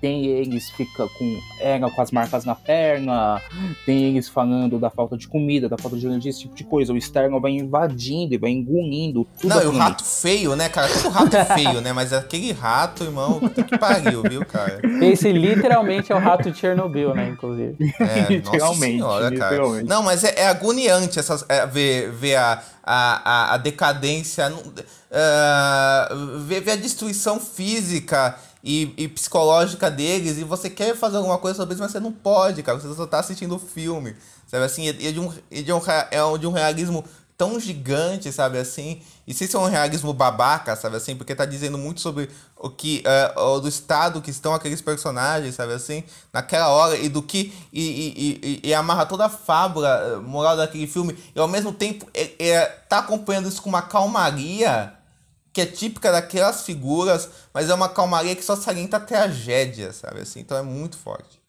Tem eles fica com era com as marcas na perna, tem eles falando da falta de comida, da falta de energia, esse tipo de coisa. O externo vai invadindo e vai engolindo tudo. Não, e o rato feio, né, cara? Todo rato é feio, né? Mas aquele rato, irmão, puta que pariu, viu, cara? Esse literalmente é o rato de Chernobyl, né, inclusive. É, <laughs> literalmente, senhora, literalmente. Não, mas é, é agoniante essas, é, ver, ver a, a, a, decadência, uh, ver, ver a destruição física e, e, psicológica deles e você quer fazer alguma coisa sobre isso, mas você não pode, cara. Você só tá assistindo o filme, sabe assim? E é de um, é de um, é de um realismo tão gigante, sabe assim? E se isso é um realismo babaca, sabe assim? Porque tá dizendo muito sobre o que uh, do estado que estão aqueles personagens, sabe assim? Naquela hora e do que e, e, e, e amarra toda a fábula eh, moral daquele filme e ao mesmo tempo é, é, tá acompanhando isso com uma calmaria que é típica daquelas figuras, mas é uma calmaria que só salienta a tragédia, sabe assim? Então é muito forte.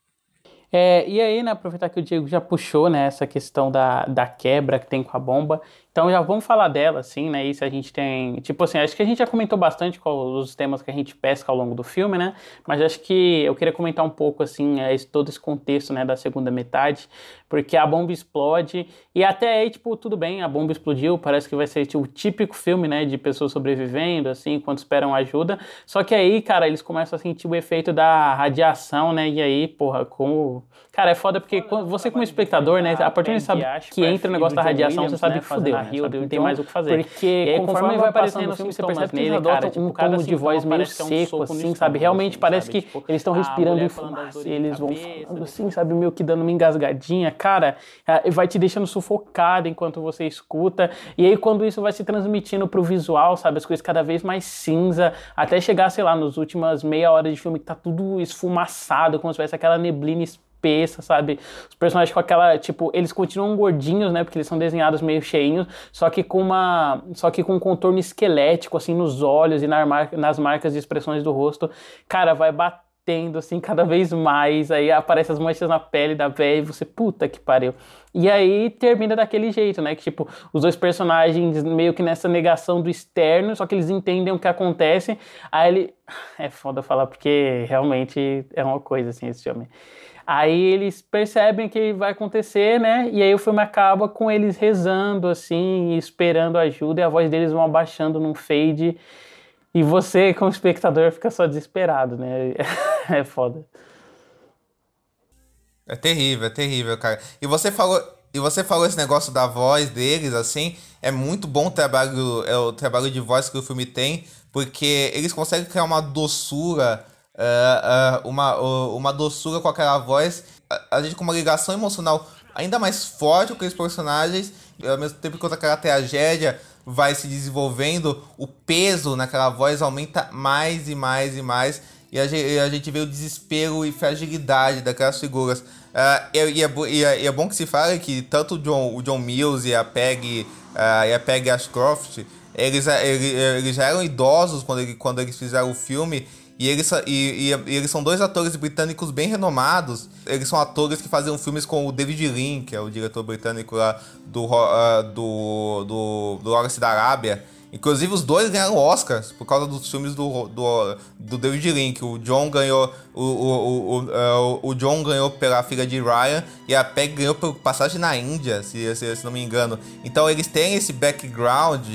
É, e aí, né, aproveitar que o Diego já puxou, né, essa questão da, da quebra que tem com a bomba, então já vamos falar dela, assim, né? Isso a gente tem. Tipo assim, acho que a gente já comentou bastante com os temas que a gente pesca ao longo do filme, né? Mas acho que eu queria comentar um pouco, assim, é, todo esse contexto, né, da segunda metade, porque a bomba explode e até aí, tipo, tudo bem, a bomba explodiu, parece que vai ser tipo, o típico filme, né, de pessoas sobrevivendo, assim, enquanto esperam ajuda. Só que aí, cara, eles começam a sentir o efeito da radiação, né? E aí, porra, como. Cara, é foda porque você, como espectador, né, a partir de sabe que entra o negócio da radiação, você sabe que fudeu na Rio, não tem mais o que fazer. Porque aí, conforme vai aparecendo no filme, você percebe que eles adotam tipo, um tom de voz meio seco, assim, sabe? Realmente parece que eles estão respirando em fumaça, eles vão falando assim, sabe? Meio que dando uma engasgadinha. Cara, vai te deixando sufocado enquanto você escuta. E aí, quando isso vai se transmitindo pro visual, sabe? As coisas cada vez mais cinza, até chegar, sei lá, nos últimas meia hora de filme que tá tudo esfumaçado, como se tivesse aquela neblina espessa, sabe? Os personagens com aquela, tipo, eles continuam gordinhos, né? Porque eles são desenhados meio cheinhos, só que com uma, só que com um contorno esquelético assim nos olhos e nas marcas de expressões do rosto. Cara, vai batendo assim <laughs> cada vez mais, aí aparecem as manchas na pele da velha e você, puta que pariu. E aí termina daquele jeito, né? Que tipo, os dois personagens meio que nessa negação do externo, só que eles entendem o que acontece. Aí ele. <sighs> É foda falar porque realmente é uma coisa assim esse filme. Aí eles percebem que vai acontecer, né? E aí o filme acaba com eles rezando, assim, esperando ajuda, e a voz deles vão abaixando num fade. E você, como espectador, fica só desesperado, né? <laughs> é foda. É terrível, é terrível, cara. E você falou, e você falou esse negócio da voz deles, assim, é muito bom o trabalho, é o trabalho de voz que o filme tem, porque eles conseguem criar uma doçura uh, uh, uma, uh, uma doçura com aquela voz, a, a, gente com uma ligação emocional ainda mais forte com aqueles personagens, ao mesmo tempo que aquela tragédia vai se desenvolvendo, o peso naquela voz aumenta mais e mais e mais, e a gente, a gente vê o desespero e fragilidade daquelas figuras. E, e, é, e, é, e, é, bom que se fale que tanto o John, o John Mills e a Peg, e a Peg Ashcroft, eles, eles, eles já eram idosos quando, ele, quando eles fizeram o filme e eles, e, e, eles são dois atores britânicos bem renomados. Eles são atores que faziam filmes com o David Lean, que é o diretor britânico lá do, uh, do, do, do da Arábia. Inclusive, os dois ganharam Oscars por causa dos filmes do, do, do David que o John ganhou. O, o, o, uh, o John ganhou pela filha de Ryan e a Peg ganhou por passagem na Índia, se, se, se não me engano. Então eles têm esse background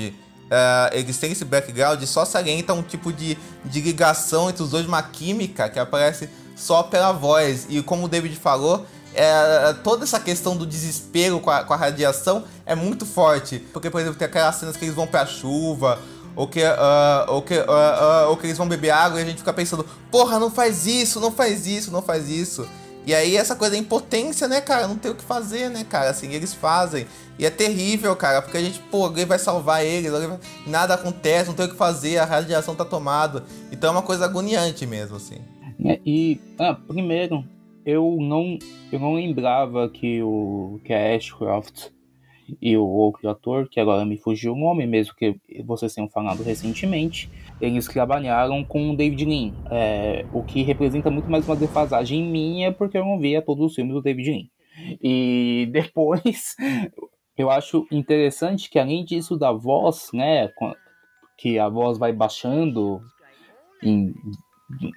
Uh, eles têm esse background só salienta um tipo de, de ligação entre os dois, uma química que aparece só pela voz. E como o David falou, é, toda essa questão do desespero com a, com a radiação é muito forte. Porque, por exemplo, tem aquelas cenas que eles vão pra chuva, ou que, uh, ou, que, uh, ou que eles vão beber água e a gente fica pensando, porra, não faz isso, não faz isso, não faz isso. E aí essa coisa da impotência, né, cara? Não tem o que fazer, né, cara? Assim, eles fazem. E é terrível, cara, porque a gente, pô, alguém vai salvar eles, vai... nada acontece, não tem o que fazer, a radiação tá tomada. Então é uma coisa agoniante mesmo, assim. É, e, ah, primeiro, eu não, eu não lembrava que o que a Ashcroft e o outro ator, que agora me fugiu o nome, mesmo que vocês tenham falado recentemente, eles trabalharam com o David Lean, é, o que representa muito mais uma defasagem minha, porque eu não via todos os filmes do David Lean. E <laughs> depois, eu acho interessante que além disso da voz, né, que a voz vai baixando em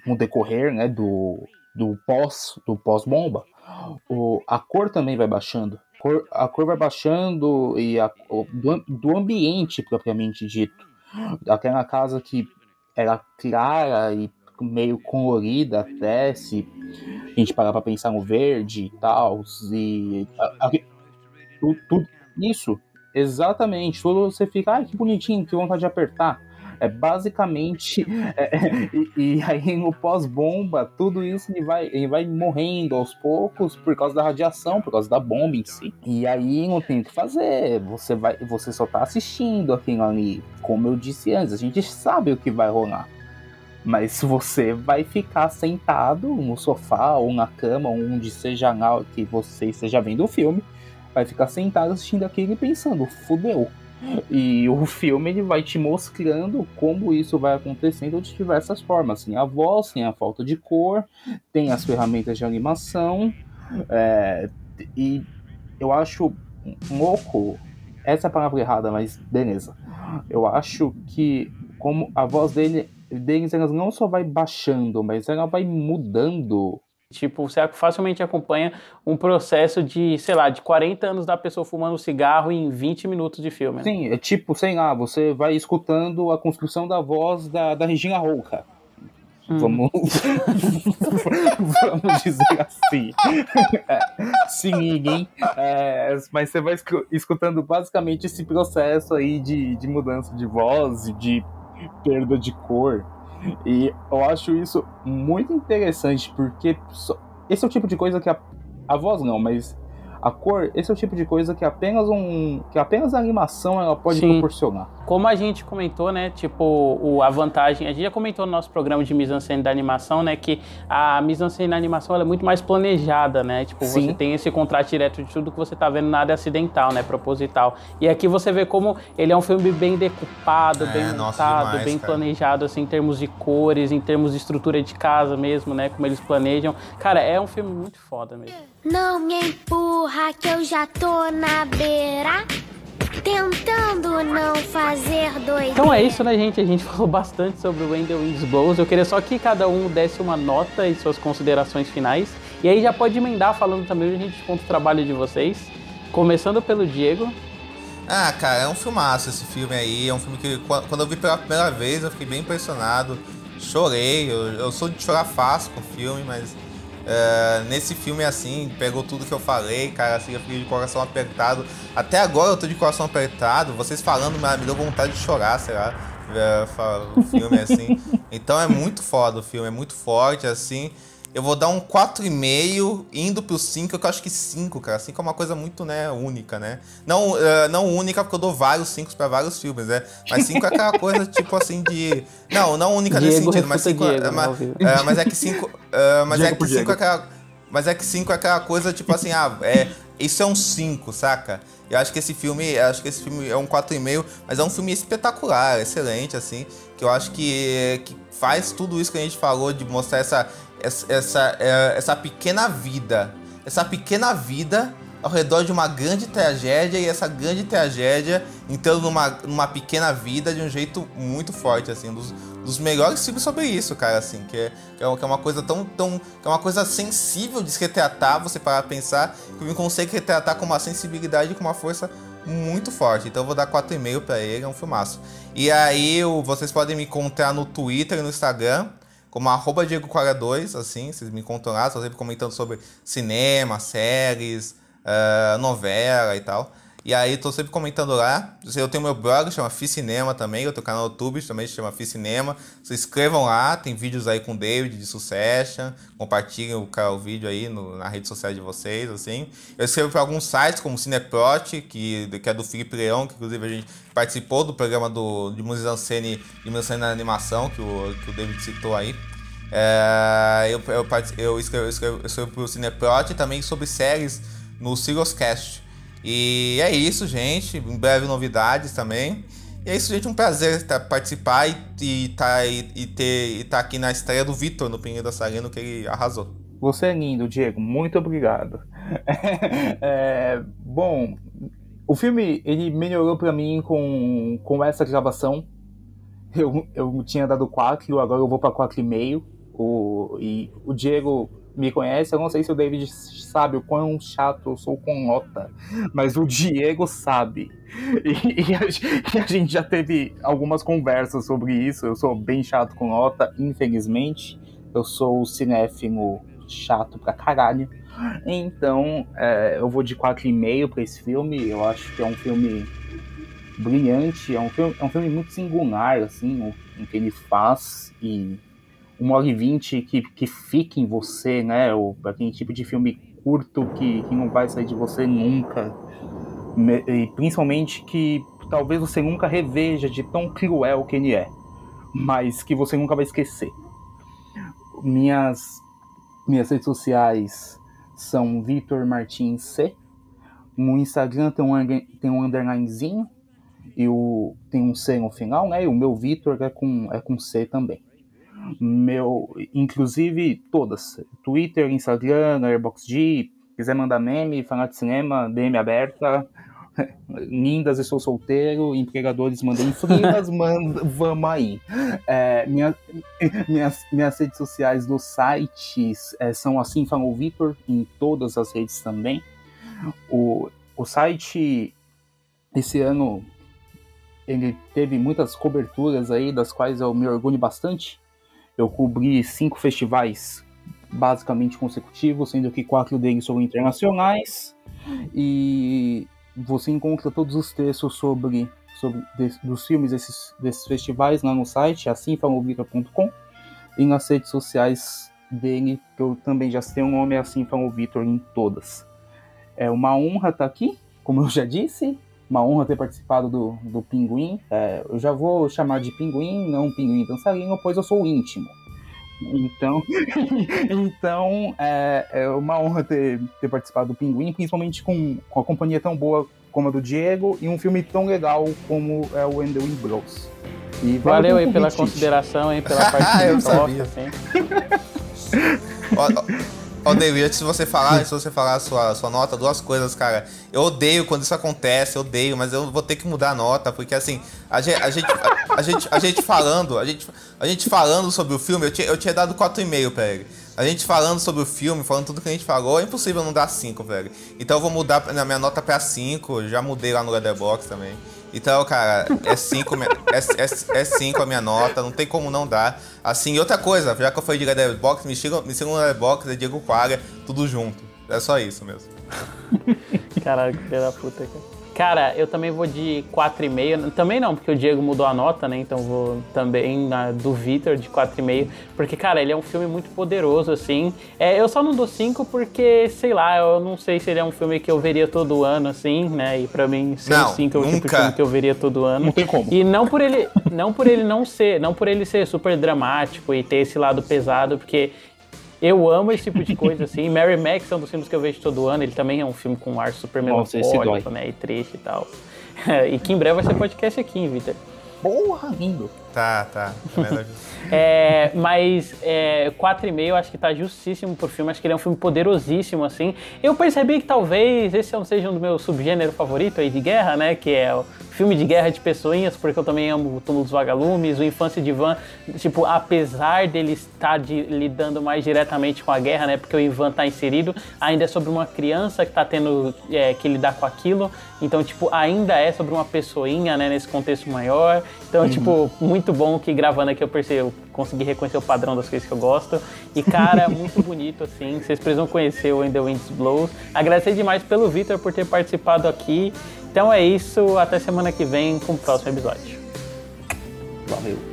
no decorrer né, do, do pós do pós-bomba, a cor também vai baixando. Cor, a cor vai baixando e a, do, do ambiente propriamente dito. Aquela casa que era clara e meio colorida até, se a gente parar pra pensar no verde e tal, e a, a, tudo, isso, exatamente, tudo você fica, ai que bonitinho, que vontade de apertar. É basicamente. É, e, e, aí no pós-bomba, tudo isso ele vai, ele vai morrendo aos poucos por causa da radiação, por causa da bomba em si. E aí não tem o que fazer. Você, vai, você só tá assistindo aquilo ali. Como eu disse antes, a gente sabe o que vai rolar. Mas você vai ficar sentado no sofá ou na cama, onde seja que você esteja vendo o filme, vai ficar sentado assistindo aquilo e pensando, fudeu. E o filme ele vai te mostrando como isso vai acontecendo de diversas formas. Tem a voz, tem a falta de cor, tem as ferramentas de animação. É, e eu acho louco, essa é a palavra errada, mas beleza. Eu acho que como a voz dele, deles elas não só vai baixando, mas ela vai mudando Tipo, você facilmente acompanha um processo de, sei lá, de 40 anos da pessoa fumando cigarro em 20 minutos de filme. Né? Sim, é tipo, sei lá, você vai escutando a construção da voz da, da Regina Rouca. Hum. Vamos... <laughs> Vamos dizer assim. É, sim, ninguém. É, mas você vai escutando basicamente esse processo aí de, de mudança de voz e de perda de cor. E eu acho isso muito interessante, porque esse é o tipo de coisa que a, a voz não, mas a cor, esse é o tipo de coisa que apenas um que apenas a animação ela pode Sim. proporcionar. Como a gente comentou, né, tipo, o, a vantagem, a gente já comentou no nosso programa de mise-en-scène da animação, né, que a mise-en-scène da animação é muito mais planejada, né? Tipo, Sim. você tem esse contrato direto de tudo que você tá vendo, nada é acidental, né, proposital. E aqui você vê como ele é um filme bem decupado, é, bem montado, demais, bem cara. planejado assim em termos de cores, em termos de estrutura de casa mesmo, né, como eles planejam. Cara, é um filme muito foda mesmo. Não me empurra que eu já tô na beira. Tentando doideira. Então é isso, né, gente? A gente <laughs> falou bastante sobre o Wendell Winds Blows. Eu queria só que cada um desse uma nota e suas considerações finais. E aí já pode emendar falando também, a gente conta o trabalho de vocês. Começando pelo Diego. Ah, cara, é um filmaço esse filme aí. É um filme que quando eu vi pela primeira vez eu fiquei bem impressionado. Chorei. Eu, eu sou de chorar fácil com o filme, mas Uh, nesse filme, assim, pegou tudo que eu falei, cara, assim, eu fiquei de coração apertado. Até agora eu tô de coração apertado. Vocês falando, me deu vontade de chorar, sei lá. O filme, assim. <laughs> Então é muito foda o filme, é muito forte, assim. Eu vou dar um 4,5 indo pro 5, que eu acho que 5, cara. 5 é uma coisa muito, né, única, né? Não, uh, não única porque eu dou vários 5 pra vários filmes, né? Mas 5 é aquela coisa, <laughs> tipo assim, de. Não, não única Diego nesse sentido, mas 5 é, mas, uh, mas é que 5. Uh, mas Diego é que 5 é aquela. Mas é que 5 é aquela coisa, tipo assim, ah, é. Isso é um 5, saca? Eu acho que esse filme, acho que esse filme é um 4,5, mas é um filme espetacular, excelente, assim. Que eu acho que, que faz tudo isso que a gente falou de mostrar essa, essa, é, essa pequena vida. Essa pequena vida ao redor de uma grande tragédia e essa grande tragédia entrando numa, numa pequena vida de um jeito muito forte, assim, dos, dos melhores filmes sobre isso, cara, assim, que é, que é, uma coisa tão, tão, que é uma coisa sensível de se retratar, você parar a pensar, que ele consegue retratar com uma sensibilidade e com uma força muito forte. Então eu vou dar 4,5 para ele, é um filmaço. E aí vocês podem me encontrar no Twitter e no Instagram, como arroba Diego42, assim, vocês me encontram lá, estou sempre comentando sobre cinema, séries, uh, novela e tal. E aí tô sempre comentando lá. Eu tenho meu blog, chama Ficinema também. Eu tenho canal no YouTube, também chama Ficinema. Se inscrevam lá, tem vídeos aí com o David de Succession. Compartilhem o, o vídeo aí no, na rede social de vocês, assim. Eu escrevo para alguns sites, como Cineprot, que, que é do Felipe Leão, que inclusive a gente participou do programa do, de Musicancene, de Musicancene na animação, que o, que o David citou aí. É, eu, eu, eu, escrevo, eu escrevo, eu Cineprot também sobre séries no Siriuscast. E é isso, gente. Em breve novidades também. E é isso, gente. Um prazer participar e, e, tá, e, e ter e tá aqui na estreia do Vitor no Pinheiro da Sareno, que ele arrasou. Você é lindo, Diego. Muito obrigado. <laughs> é, bom, o filme ele melhorou para mim com, com essa gravação. Eu, eu tinha dado 4, agora eu vou para 4,5. O, e o Diego me conhece, eu não sei se o David sabe o quão chato eu sou com nota, mas o Diego sabe. E, e, a, e, a, gente já teve algumas conversas sobre isso. Eu sou bem chato com nota, infelizmente. Eu sou o cinéfilo chato pra caralho. Então, é, eu vou de 4,5 para esse filme. Eu acho que é um filme brilhante, é um filme, é um filme muito singular, assim, o, o que ele faz. E uma hora e vinte que, que fica em você, né? O, aquele tipo de filme curto que, que não vai sair de você nunca. E principalmente que talvez você nunca reveja de tão cruel que ele é, mas que você nunca vai esquecer. Minhas, minhas redes sociais são Vitor Martins C. No Instagram tem um, tem um underlinezinho e o, tem um C no final, né? E o meu Vitor é com, é com C também meu, inclusive todas, Twitter, Instagram, Airboxd, quiser mandar meme, falar de cinema, DM aberta, <laughs> lindas, estou solteiro, empregadores mandem <laughs> frilas, manda, vamos aí. É, minha, minhas, minhas redes sociais dos sites é, são assim falou Vitor, em todas as redes também. O, o site, esse ano, ele teve muitas coberturas aí, das quais eu me orgulho bastante. Eu cobri cinco festivais basicamente consecutivos, sendo que quatro deles são internacionais. E você encontra todos os textos sobre, sobre de, dos filmes desses, desses festivais lá no site, assimfamovitor.com e nas redes sociais dele, que eu também já sei o nome, é Assim Vitor em todas. É uma honra estar aqui, como eu já disse, uma honra ter participado do, do Pinguim. É, eu já vou chamar de Pinguim, não Pinguim dançarino, pois eu sou íntimo. Então, <laughs> então é, é, uma honra ter, ter participado do Pinguim, principalmente com, com a companhia tão boa como a do Diego e um filme tão legal como é o the Wind Blows. E valeu, valeu aí pela consideração, aí, pela parte <laughs> eu sabia. Assim. <laughs> Ó, David, antes de você falar, antes de você falar a sua, sua nota, duas coisas, cara. Eu odeio quando isso acontece, eu odeio, mas eu vou ter que mudar a nota, porque assim, a gente, a gente, a, gente, a gente falando, a gente, a gente falando sobre o filme, eu tinha, eu tinha dado 4,5 pra ele. A gente falando sobre o filme, falando tudo que a gente falou, é impossível não dar 5, velho. Então eu vou mudar a minha nota pra 5, já mudei lá no Letterboxd também. Então, cara, é 5 é, é, é cinco a minha nota, não tem como não dar. Assim, outra coisa, já que eu fui de Letterboxd, me sigam, me sigam no Letterboxd, é Diego Quaga, tudo junto. É só isso mesmo. <laughs> Caralho, que filho da puta, cara. Cara, eu também vou de 4,5. Também não, porque o Diego mudou a nota, né? Então vou também na do Vitor de 4,5. Porque, cara, ele é um filme muito poderoso, assim. É, eu só não dou 5 porque, sei lá, eu não sei se ele é um filme que eu veria todo ano, assim, né? E pra mim, ser 5 é o tipo de filme que eu veria todo ano. Não tem como. E não por ele não, por ele não ser, não por ele ser super dramático e ter esse lado pesado, porque eu amo esse tipo de coisa, assim. <laughs> Mary Max é um dos filmes que eu vejo todo ano. Ele também é um filme com um ar super melancólico, né? E triste e tal. <laughs> e que em breve vai ser podcast aqui, hein, Vitor? Porra, lindo. Tá, tá. <laughs> é, mas é, 4,5 eu acho que tá justíssimo pro filme. Acho que ele é um filme poderosíssimo, assim. Eu percebi que talvez esse não seja um dos meus subgêneros favoritos aí de guerra, né? Que é o filme de guerra de pessoinhas, porque eu também amo o Túmulo dos Vagalumes, o Infância de Ivan. Tipo, apesar dele estar de, lidando mais diretamente com a guerra, né? Porque o Ivan tá inserido, ainda é sobre uma criança que tá tendo é, que lidar com aquilo. Então, tipo, ainda é sobre uma pessoinha, né? Nesse contexto maior. Então, uhum. tipo, muito bom que gravando aqui eu percebi, eu consegui reconhecer o padrão das coisas que eu gosto. E, cara, <laughs> muito bonito, assim. Vocês precisam conhecer o In The Winds Blows. Agradecer demais pelo Victor por ter participado aqui. Então é isso. Até semana que vem com o próximo episódio. Valeu.